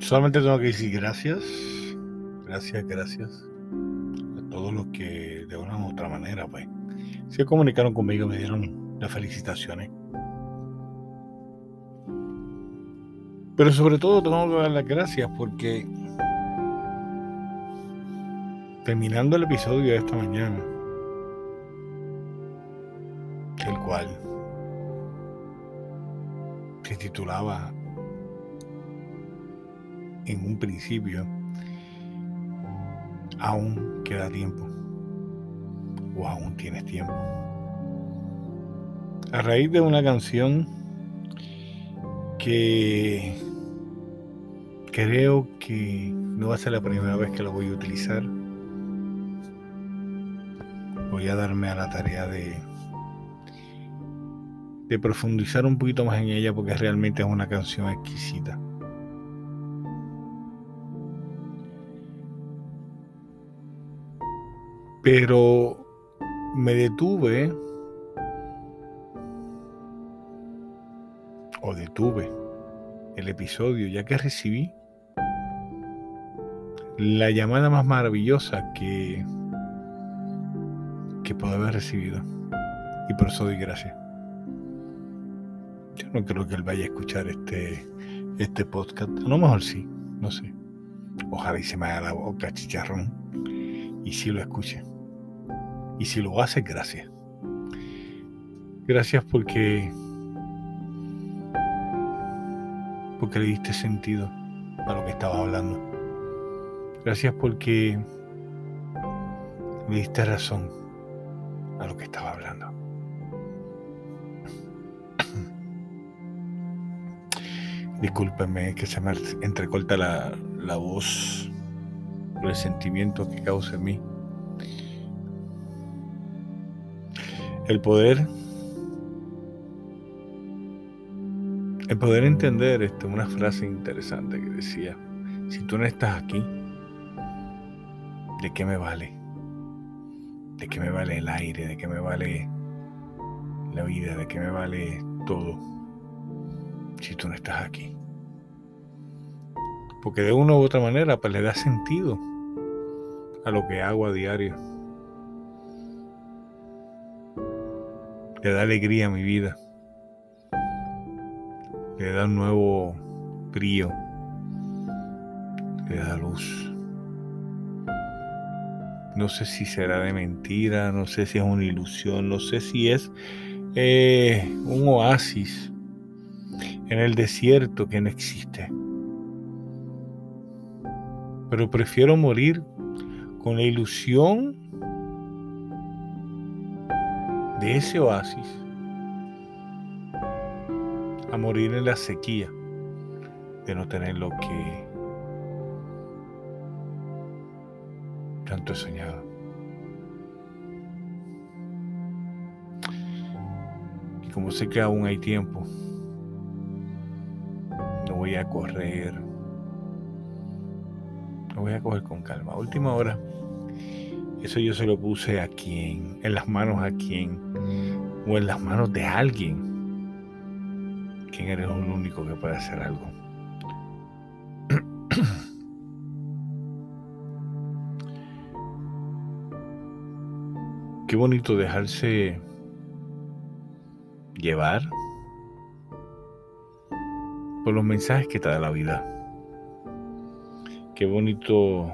Solamente tengo que decir gracias, gracias, gracias a todos los que de una u otra manera pues se comunicaron conmigo, me dieron las felicitaciones. Pero sobre todo tengo que dar las gracias porque terminando el episodio de esta mañana, el cual se titulaba en un principio, aún queda tiempo o aún tienes tiempo. A raíz de una canción que creo que no va a ser la primera vez que la voy a utilizar, voy a darme a la tarea de de profundizar un poquito más en ella porque realmente es una canción exquisita. Pero me detuve o detuve el episodio ya que recibí la llamada más maravillosa que que puedo haber recibido y por eso doy gracias. Yo no creo que él vaya a escuchar este este podcast, a lo mejor sí, no sé. Ojalá y se me haga la boca chicharrón y si lo escuche. Y si lo hace, gracias. Gracias porque porque le diste sentido a lo que estaba hablando. Gracias porque le diste razón a lo que estaba hablando. Discúlpeme que se me entrecorta la, la voz el sentimiento que causa en mí. El poder, el poder entender esto, una frase interesante que decía, si tú no estás aquí, ¿de qué me vale? ¿De qué me vale el aire? ¿De qué me vale la vida? ¿De qué me vale todo? Si tú no estás aquí. Porque de una u otra manera, pues le da sentido a lo que hago a diario. Le da alegría a mi vida, le da un nuevo brillo, le da luz. No sé si será de mentira, no sé si es una ilusión, no sé si es eh, un oasis en el desierto que no existe. Pero prefiero morir con la ilusión de ese oasis a morir en la sequía de no tener lo que tanto he soñado. Y como sé que aún hay tiempo, no voy a correr, no voy a coger con calma. Última hora. Eso yo se lo puse a quien, en las manos a quien, o en las manos de alguien. Quien eres el único que puede hacer algo. Qué bonito dejarse llevar por los mensajes que te da la vida. Qué bonito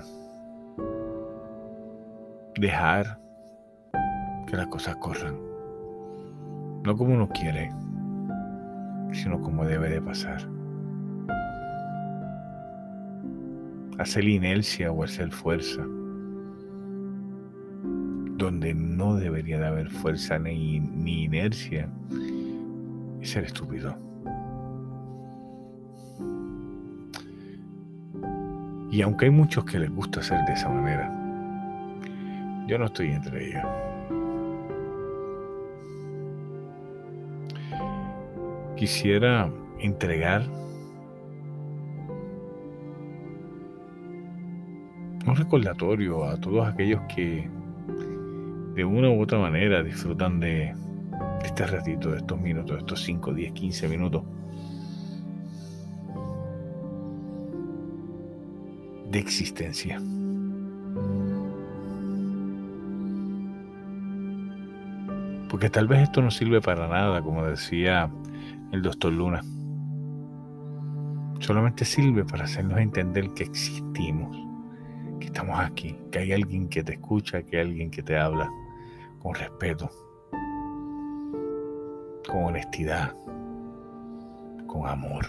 dejar que las cosas corran. No como uno quiere, sino como debe de pasar. Hacer inercia o hacer fuerza. Donde no debería de haber fuerza ni, ni inercia es ser estúpido. Y aunque hay muchos que les gusta hacer de esa manera, yo no estoy entre ellos. Quisiera entregar un recordatorio a todos aquellos que de una u otra manera disfrutan de este ratito, de estos minutos, de estos 5, 10, 15 minutos. de existencia. Porque tal vez esto no sirve para nada, como decía el doctor Luna. Solamente sirve para hacernos entender que existimos, que estamos aquí, que hay alguien que te escucha, que hay alguien que te habla con respeto, con honestidad, con amor.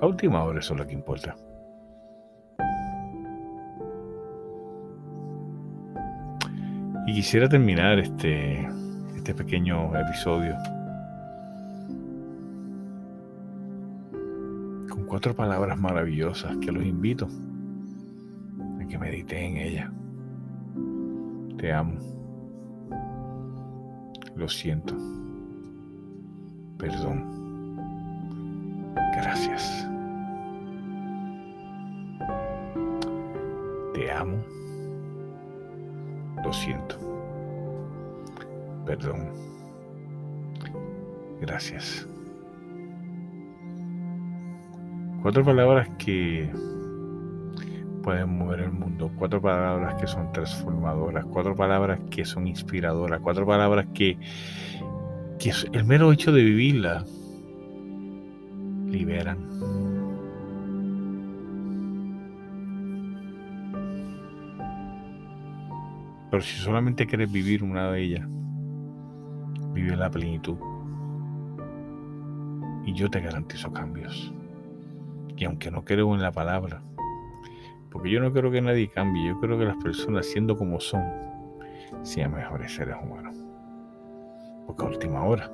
A última hora eso es lo que importa. Quisiera terminar este, este pequeño episodio con cuatro palabras maravillosas que los invito a que mediten en ellas. Te amo. Lo siento. Perdón. Gracias. Te amo. Siento. Perdón. Gracias. Cuatro palabras que pueden mover el mundo, cuatro palabras que son transformadoras, cuatro palabras que son inspiradoras, cuatro palabras que, que el mero hecho de vivirla liberan. Pero si solamente quieres vivir una de ellas, vive la plenitud. Y yo te garantizo cambios. Y aunque no creo en la palabra, porque yo no creo que nadie cambie, yo creo que las personas, siendo como son, sean mejores seres humanos. Porque a última hora,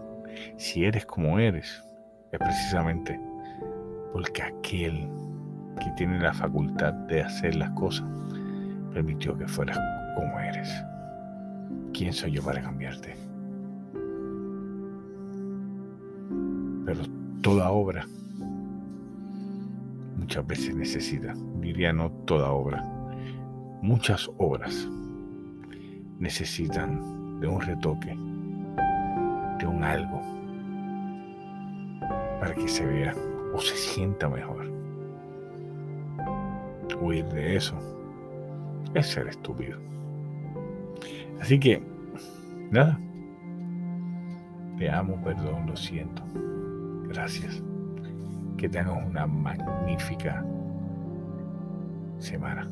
si eres como eres, es precisamente porque aquel que tiene la facultad de hacer las cosas permitió que fueras como eres. ¿Quién soy yo para cambiarte? Pero toda obra muchas veces necesita, diría no toda obra, muchas obras necesitan de un retoque, de un algo, para que se vea o se sienta mejor. Huir de eso es ser estúpido. Así que, nada. Te amo, perdón, lo siento. Gracias. Que tengas una magnífica semana.